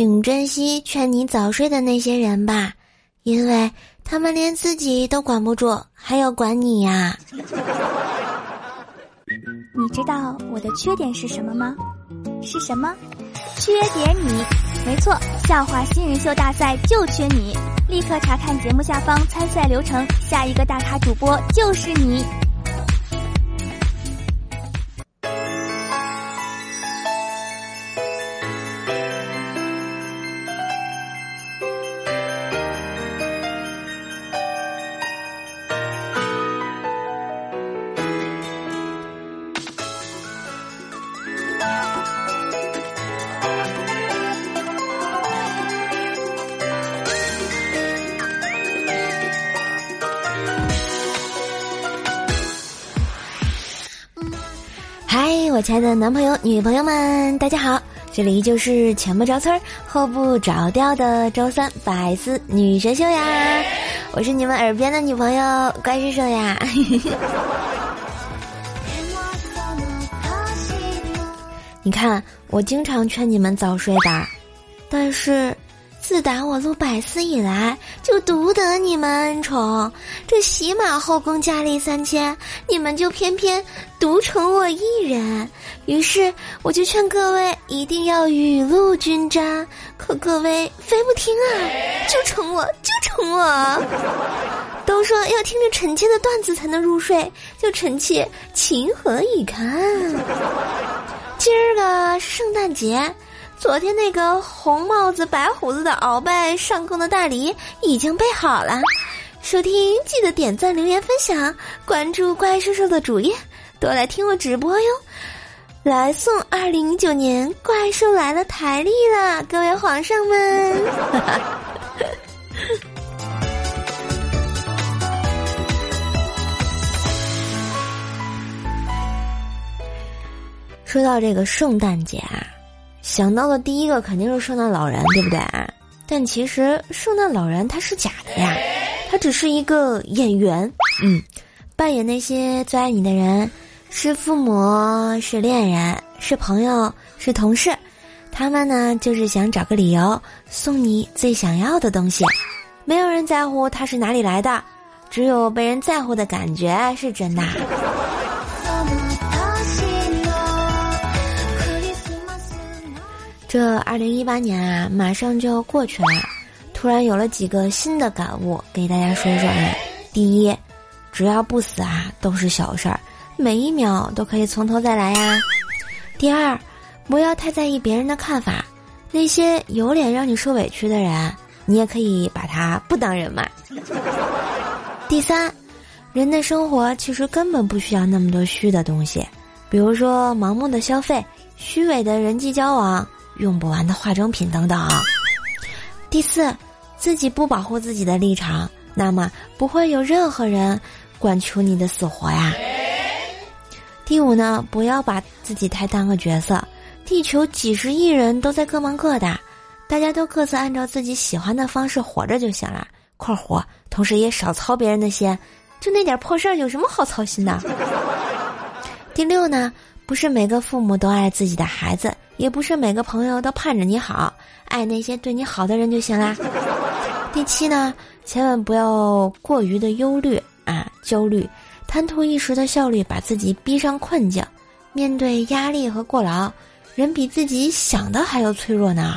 请珍惜劝你早睡的那些人吧，因为他们连自己都管不住，还要管你呀。你知道我的缺点是什么吗？是什么？缺点你，没错，笑话新人秀大赛就缺你！立刻查看节目下方参赛流程，下一个大咖主播就是你。亲爱的男朋友、女朋友们，大家好！这里就是前不着村后不着调的周三百思女神秀呀！我是你们耳边的女朋友怪叔叔呀！你看，我经常劝你们早睡的，但是。自打我录百思以来，就独得你们恩宠。这喜马后宫佳丽三千，你们就偏偏独宠我一人。于是我就劝各位一定要雨露均沾，可各位非不听啊，就宠我，就宠我。都说要听着臣妾的段子才能入睡，就臣妾情何以堪？今儿个圣诞节。昨天那个红帽子白胡子的鳌拜上供的大礼已经备好了，收听记得点赞、留言、分享，关注怪兽兽的主页，多来听我直播哟！来送二零一九年怪兽来了台历啦，各位皇上们！说到这个圣诞节啊。想到的第一个肯定是圣诞老人，对不对？但其实圣诞老人他是假的呀，他只是一个演员，嗯，扮演那些最爱你的人，是父母，是恋人，是朋友，是同事，他们呢就是想找个理由送你最想要的东西，没有人在乎他是哪里来的，只有被人在乎的感觉是真的。这二零一八年啊，马上就要过去了，突然有了几个新的感悟，给大家说说。第一，只要不死啊，都是小事儿，每一秒都可以从头再来呀。第二，不要太在意别人的看法，那些有脸让你受委屈的人，你也可以把他不当人嘛。第三，人的生活其实根本不需要那么多虚的东西，比如说盲目的消费、虚伪的人际交往。用不完的化妆品等等。第四，自己不保护自己的立场，那么不会有任何人管求你的死活呀。第五呢，不要把自己太当个角色，地球几十亿人都在各忙各的，大家都各自按照自己喜欢的方式活着就行了。括弧，同时也少操别人的心，就那点破事儿有什么好操心的？第六呢，不是每个父母都爱自己的孩子。也不是每个朋友都盼着你好，爱那些对你好的人就行啦。第七呢，千万不要过于的忧虑啊，焦虑，贪图一时的效率，把自己逼上困境。面对压力和过劳，人比自己想的还要脆弱呢。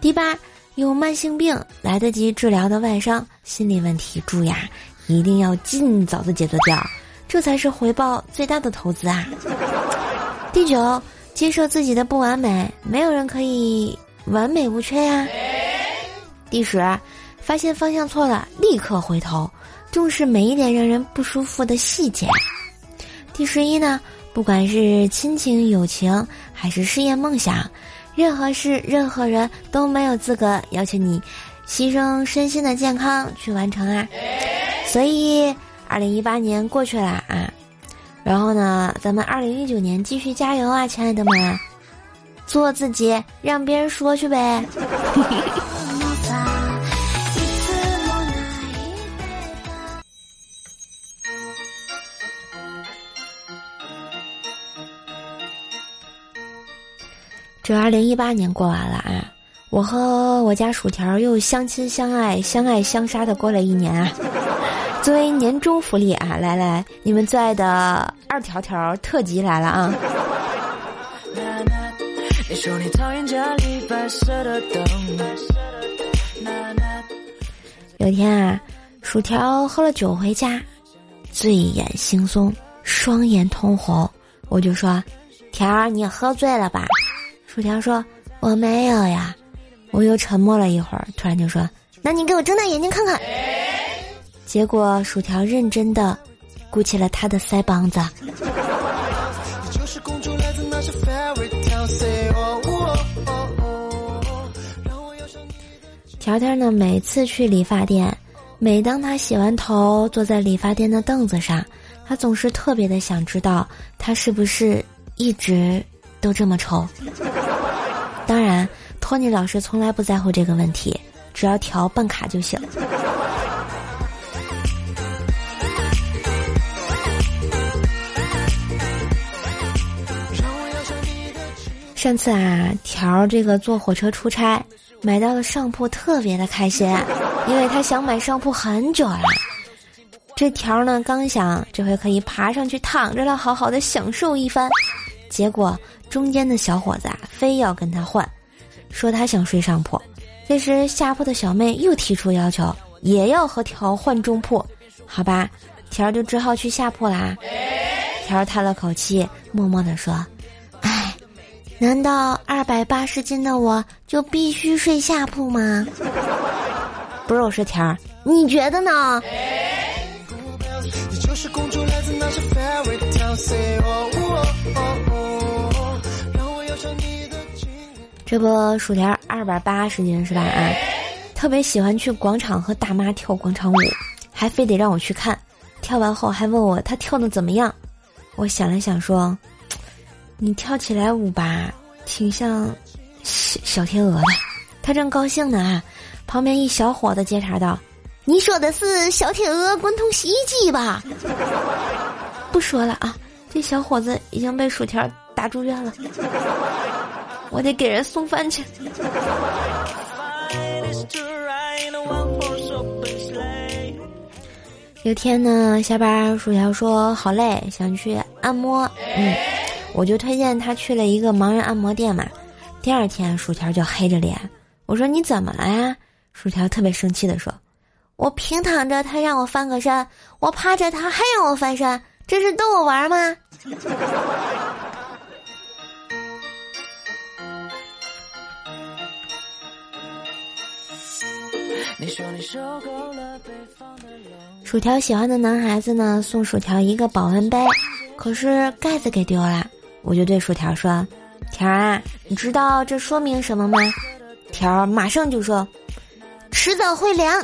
第八，有慢性病来得及治疗的外伤，心理问题注意啊，一定要尽早的解决掉，这才是回报最大的投资啊。第九。接受自己的不完美，没有人可以完美无缺呀。第十，发现方向错了，立刻回头，重视每一点让人不舒服的细节。第十一呢，不管是亲情、友情，还是事业、梦想，任何事、任何人都没有资格要求你牺牲身心的健康去完成啊。所以，二零一八年过去了啊。然后呢，咱们二零一九年继续加油啊，亲爱的们，做自己，让别人说去呗。这二零一八年过完了啊，我和我家薯条又相亲相爱、相爱相杀的过了一年啊！作为年终福利啊，来来，你们最爱的二条条特辑来了啊！有一天啊，薯条喝了酒回家，醉眼惺忪，双眼通红，我就说：“条儿，你喝醉了吧？”薯条说：“我没有呀。”我又沉默了一会儿，突然就说：“那你给我睁大眼睛看看。”结果薯条认真的鼓起了他的腮帮子。条条呢，每次去理发店，每当他洗完头坐在理发店的凳子上，他总是特别的想知道他是不是一直都这么丑。当然。托尼老师从来不在乎这个问题，只要调办卡就行。上次啊，条这个坐火车出差，买到了上铺，特别的开心，因为他想买上铺很久了。这条呢，刚想这回可以爬上去躺着了，好好的享受一番，结果中间的小伙子啊，非要跟他换。说他想睡上铺，这时下铺的小妹又提出要求，也要和条换中铺，好吧，条就只好去下铺啦。条叹了口气，默默地说：“，难道二百八十斤的我就必须睡下铺吗？” 不是，我说条，你觉得呢？这不，薯条二百八十斤是吧？啊，特别喜欢去广场和大妈跳广场舞，还非得让我去看。跳完后还问我他跳的怎么样。我想了想说：“你跳起来舞吧，挺像小小天鹅的。”他正高兴呢啊，旁边一小伙子接茬道：“你说的是小天鹅滚筒洗衣机吧？” 不说了啊，这小伙子已经被薯条打住院了。我得给人送饭去。有天呢，下班薯条说好累，想去按摩。嗯，我就推荐他去了一个盲人按摩店嘛。第二天，薯条就黑着脸，我说你怎么了呀？薯条特别生气的说：“我平躺着，他让我翻个身；我趴着，他还让我翻身，这是逗我玩吗？” 薯条喜欢的男孩子呢，送薯条一个保温杯，可是盖子给丢了。我就对薯条说：“条啊，你知道这说明什么吗？”条马上就说：“迟早会凉。”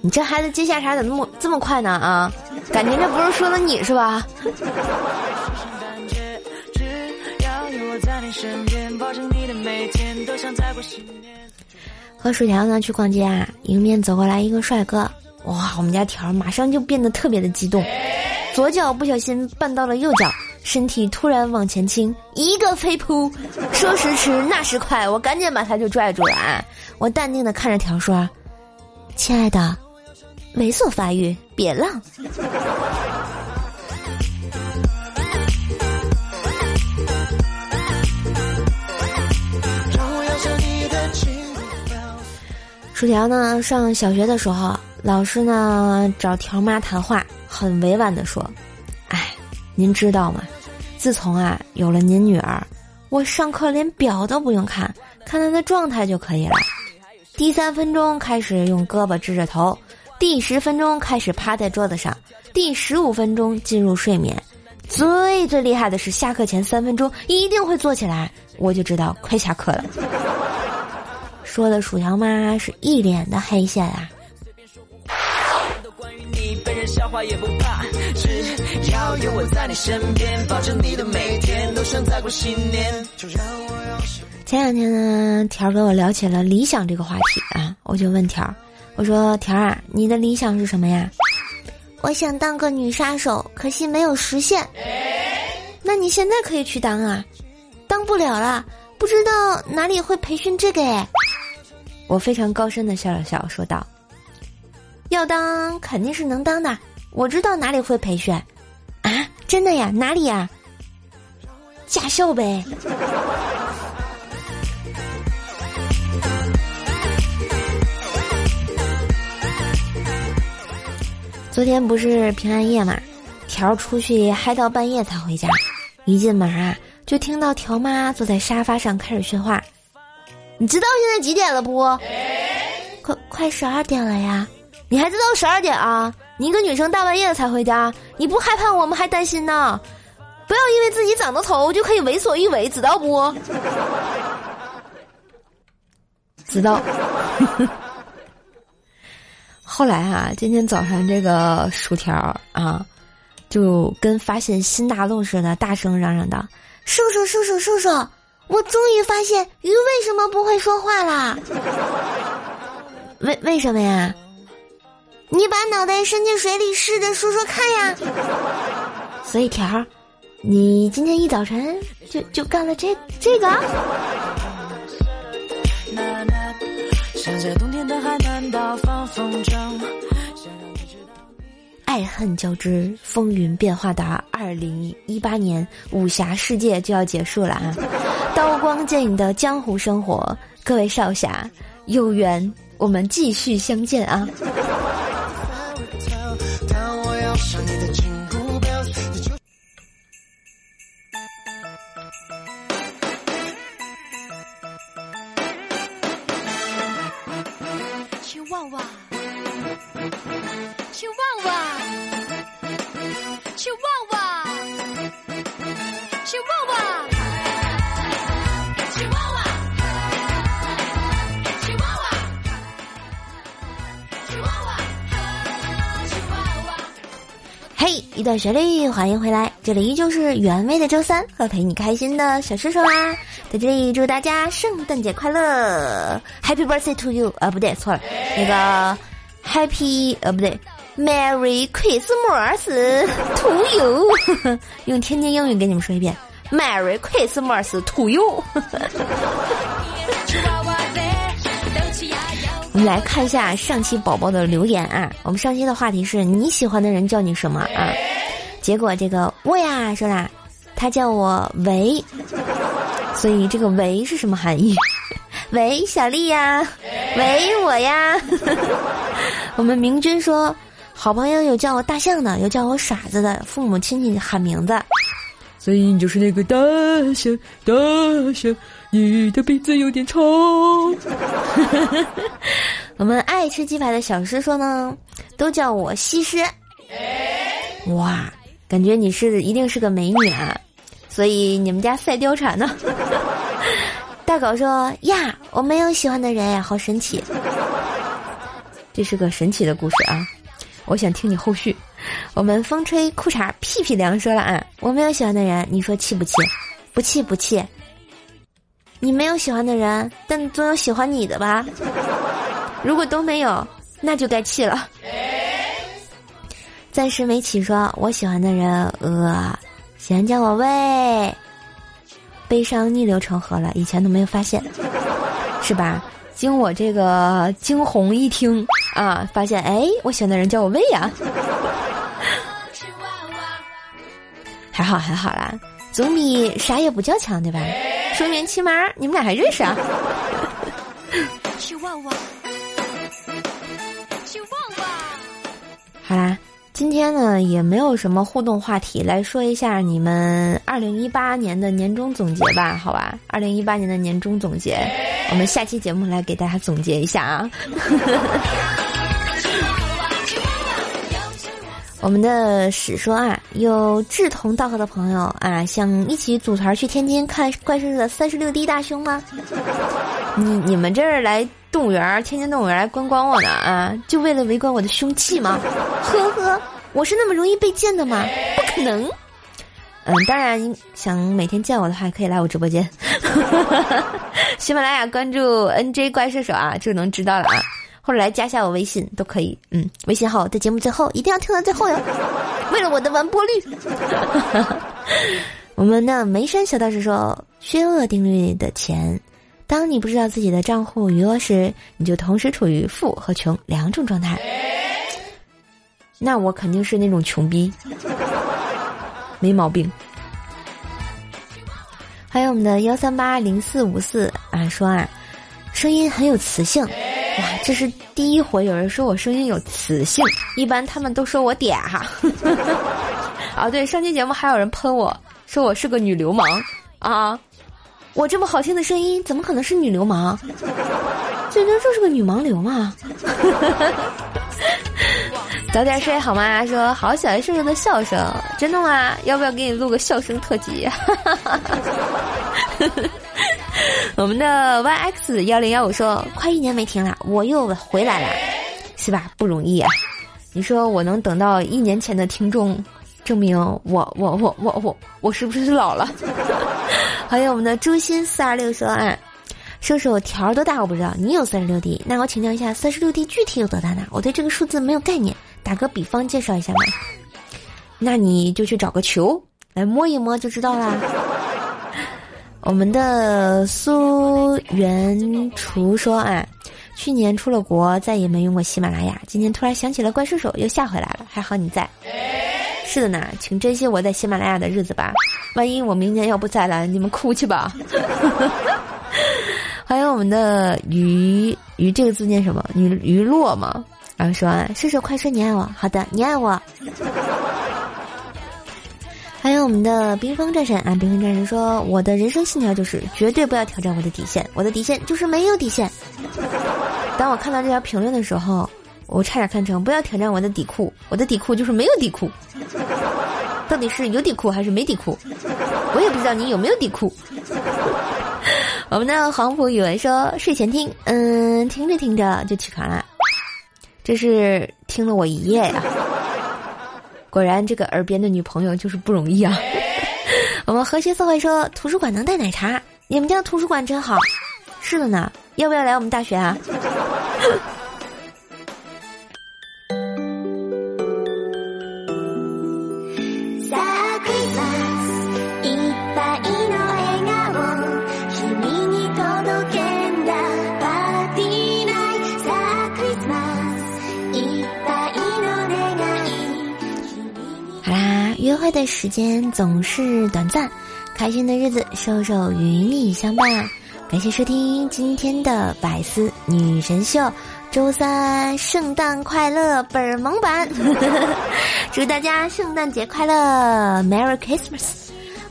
你这孩子接下茬怎么这么快呢？啊，感情这不是说的你是吧？和薯条呢去逛街啊，迎面走过来一个帅哥，哇！我们家条马上就变得特别的激动，左脚不小心绊到了右脚，身体突然往前倾，一个飞扑，说时迟那时快，我赶紧把他就拽住了啊！我淡定的看着条说：“亲爱的，猥琐发育，别浪。”薯条呢？上小学的时候，老师呢找条妈谈话，很委婉的说：“哎，您知道吗？自从啊有了您女儿，我上课连表都不用看，看她的状态就可以了。第三分钟开始用胳膊支着头，第十分钟开始趴在桌子上，第十五分钟进入睡眠，最最厉害的是下课前三分钟一定会坐起来，我就知道快下课了。”说的薯条妈是一脸的黑线啊！前两天呢，条跟我聊起了理想这个话题啊，我就问条儿，我说条啊，你的理想是什么呀？我想当个女杀手，可惜没有实现。那你现在可以去当啊，当不了了。不不知道哪里会培训这个哎。我非常高深的笑了笑，说道：“要当肯定是能当的，我知道哪里会培训。”啊，真的呀？哪里呀？驾校呗。昨天不是平安夜嘛，条出去嗨到半夜才回家，一进门啊，就听到条妈坐在沙发上开始训话。你知道现在几点了不？快快十二点了呀！你还知道十二点啊？你一个女生大半夜的才回家，你不害怕我们还担心呢？不要因为自己长得丑就可以为所欲为，知道不？知道。后来啊，今天早上这个薯条啊，就跟发现新大陆似的，大声嚷嚷道：“叔叔，叔叔，叔叔，我终于发现鱼为什么不会说话啦！为为什么呀？你把脑袋伸进水里试着说说看呀！所以条儿，你今天一早晨就就干了这这个。”爱恨交织、风云变化的二零一八年武侠世界就要结束了啊！刀光剑影的江湖生活，各位少侠有缘，我们继续相见啊！一段旋律，欢迎回来，这里依旧是原味的周三和陪你开心的小叔叔啦，在这里祝大家圣诞节快乐，Happy Birthday to you 啊，不对，错了，那个 Happy 呃不对，Merry Christmas to you，用天津英语给你们说一遍，Merry Christmas to you。我们来看一下上期宝宝的留言啊！我们上期的话题是你喜欢的人叫你什么啊？结果这个我呀说啦，他叫我维，所以这个维是什么含义？喂，小丽呀，喂我呀。我们明君说，好朋友有叫我大象的，有叫我傻子的，父母亲戚喊名字，所以你就是那个大象，大象。你的鼻子有点臭。我们爱吃鸡排的小师说呢，都叫我西施。哇，感觉你是一定是个美女啊，所以你们家赛貂蝉呢？大狗说呀，我没有喜欢的人呀，好神奇。这是个神奇的故事啊，我想听你后续。我们风吹裤衩屁屁凉说了啊，我没有喜欢的人，你说气不气？不气不气。你没有喜欢的人，但总有喜欢你的吧？如果都没有，那就该气了。暂时没起，说我喜欢的人，呃，喜欢叫我喂。悲伤逆流成河了，以前都没有发现，是吧？经我这个惊鸿一听啊，发现哎，我选的人叫我喂呀。还好还好啦，总比啥也不叫强，对吧？说明起码你们俩还认识啊！去旺旺，去旺旺。好啦，今天呢也没有什么互动话题，来说一下你们二零一八年的年终总结吧，好吧？二零一八年的年终总结，我们下期节目来给大家总结一下啊。我们的史说啊，有志同道合的朋友啊，想一起组团去天津看怪兽的三十六 D 大胸吗？你你们这儿来动物园，天津动物园来观光我呢啊，就为了围观我的凶器吗？呵呵，我是那么容易被见的吗？不可能。嗯，当然想每天见我的话，可以来我直播间。喜马拉雅关注 NJ 怪射手啊，就能知道了啊。或者来加下我微信都可以，嗯，微信号在节目最后，一定要听到最后哟，为了我的完播率。我们的眉山小道士说，薛恶定律的钱。当你不知道自己的账户余额时，你就同时处于富和穷两种状态。那我肯定是那种穷逼，没毛病。还有我们的幺三八零四五四啊，说啊，声音很有磁性，哇，这是第一回有人说我声音有磁性，一般他们都说我嗲哈。啊，对，上期节目还有人喷我说我是个女流氓啊。我这么好听的声音，怎么可能是女流氓？最 多就是个女盲流嘛。早点睡好吗？说好喜欢瘦瘦的笑声，真的吗？要不要给你录个笑声特辑？我们的 YX 幺零幺五说，快一年没听了，我又回来了，是吧？不容易啊！你说我能等到一年前的听众，证明我我我我我我是不是老了？还有我们的朱心四二六说啊，瘦瘦条多大我不知道，你有三十六 D，那我请教一下，三十六 D 具体有多大呢？我对这个数字没有概念，打个比方介绍一下嘛。那你就去找个球来摸一摸就知道啦。我们的苏元厨说啊，去年出了国再也没用过喜马拉雅，今天突然想起了怪兽手又下回来了，还好你在。是的呢，请珍惜我在喜马拉雅的日子吧。万一我明年要不在了，你们哭去吧。欢迎我们的鱼鱼这个字念什么？鱼鱼落吗？然后说，射手快说你爱我。好的，你爱我。还有我们的冰封战神啊，冰封战神说，我的人生信条就是绝对不要挑战我的底线，我的底线就是没有底线。当我看到这条评论的时候。我差点看成不要挑战我的底裤，我的底裤就是没有底裤，到底是有底裤还是没底裤？我也不知道你有没有底裤。我们的黄埔语文说睡前听，嗯，听着听着就起床了，这是听了我一夜呀。果然这个耳边的女朋友就是不容易啊。我们和谐社会说图书馆能带奶茶，你们家图书馆真好。是的呢，要不要来我们大学啊？的时间总是短暂，开心的日子，瘦瘦与你相伴。感谢收听今天的百思女神秀，周三圣诞快乐本儿萌版，祝大家圣诞节快乐，Merry Christmas！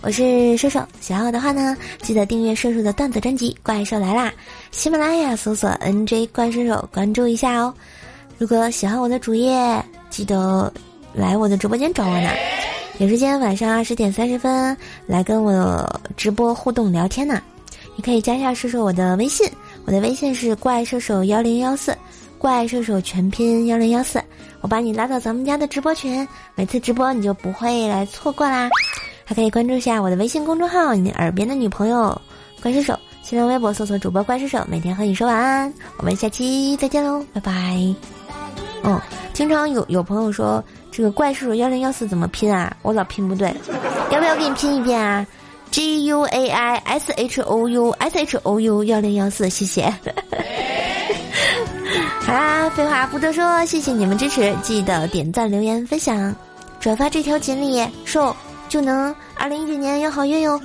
我是瘦瘦，喜欢我的话呢，记得订阅瘦瘦的段子专辑《怪兽来啦》，喜马拉雅搜索 NJ 怪兽手关注一下哦。如果喜欢我的主页，记得来我的直播间找我呢。有时间晚上二十点三十分来跟我直播互动聊天呢，你可以加一下射手我的微信，我的微信是怪射手幺零幺四，怪射手全拼幺零幺四，我把你拉到咱们家的直播群，每次直播你就不会来错过啦。还可以关注一下我的微信公众号，你耳边的女朋友怪射手，新浪微博搜索主播怪射手，每天和你说晚安，我们下期再见喽，拜拜。嗯，经常有有朋友说。这个怪兽幺零幺四怎么拼啊？我老拼不对，要不要给你拼一遍啊？G U A I S H O U S H O U 幺零幺四，谢谢。好啦，废话不多说，谢谢你们支持，记得点赞、留言、分享、转发这条锦鲤，瘦就能二零一九年有好运哟。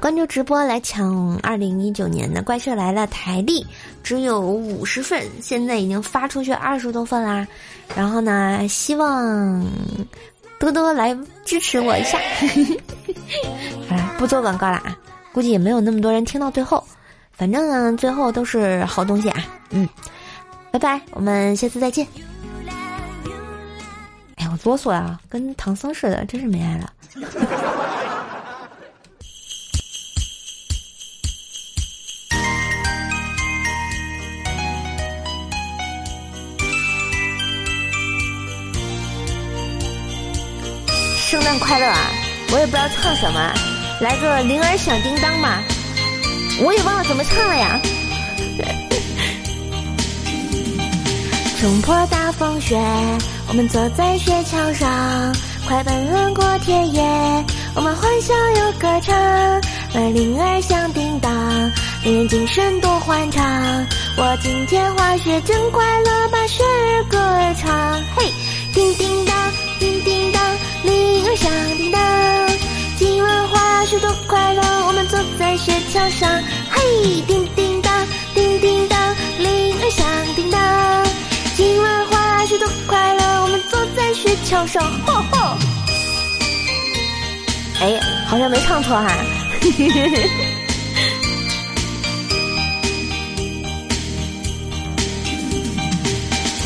关注直播来抢二零一九年的怪兽来了台历，只有五十份，现在已经发出去二十多份啦。然后呢，希望多多来支持我一下。好 了，不做广告了啊，估计也没有那么多人听到最后。反正呢，最后都是好东西啊。嗯，拜拜，我们下次再见。哎呀，我哆嗦啊，跟唐僧似的，真是没爱了。快乐啊！我也不知道唱什么，来个铃儿响叮当嘛，我也忘了怎么唱了呀。冲破大风雪，我们坐在雪橇上，快奔过田野，我们欢笑又歌唱。铃儿响叮当，令人精神多欢畅。我今天滑雪真快乐，把雪儿歌唱。嘿，叮叮当，叮叮当，铃儿响叮当。今晚滑雪多快乐，我们坐在雪橇上。嘿，叮叮当，叮叮当，铃儿响叮当。今晚滑雪多快乐，我们坐在雪橇上。吼吼。哎，好像没唱错哈。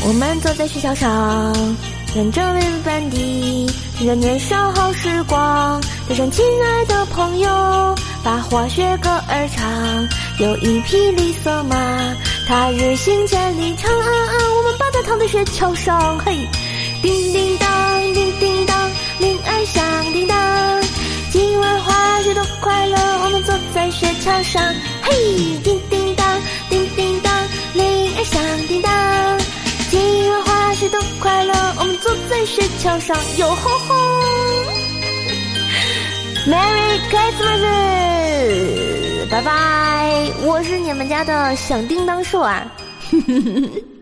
我们坐在雪橇上，沿着绿板地，听着年少好时光。带上亲爱的朋友，把滑雪歌儿唱。有一匹绿色马，它日行千里长。我们把它躺在雪橇上，嘿，叮叮当，叮叮当，铃儿响叮当。今晚滑雪多快乐，我们坐在雪橇上，嘿，叮叮当，叮叮当，铃儿响叮当。快乐，我们坐在雪橇上，哟吼吼！Merry Christmas，拜拜！我是你们家的响叮当兽啊！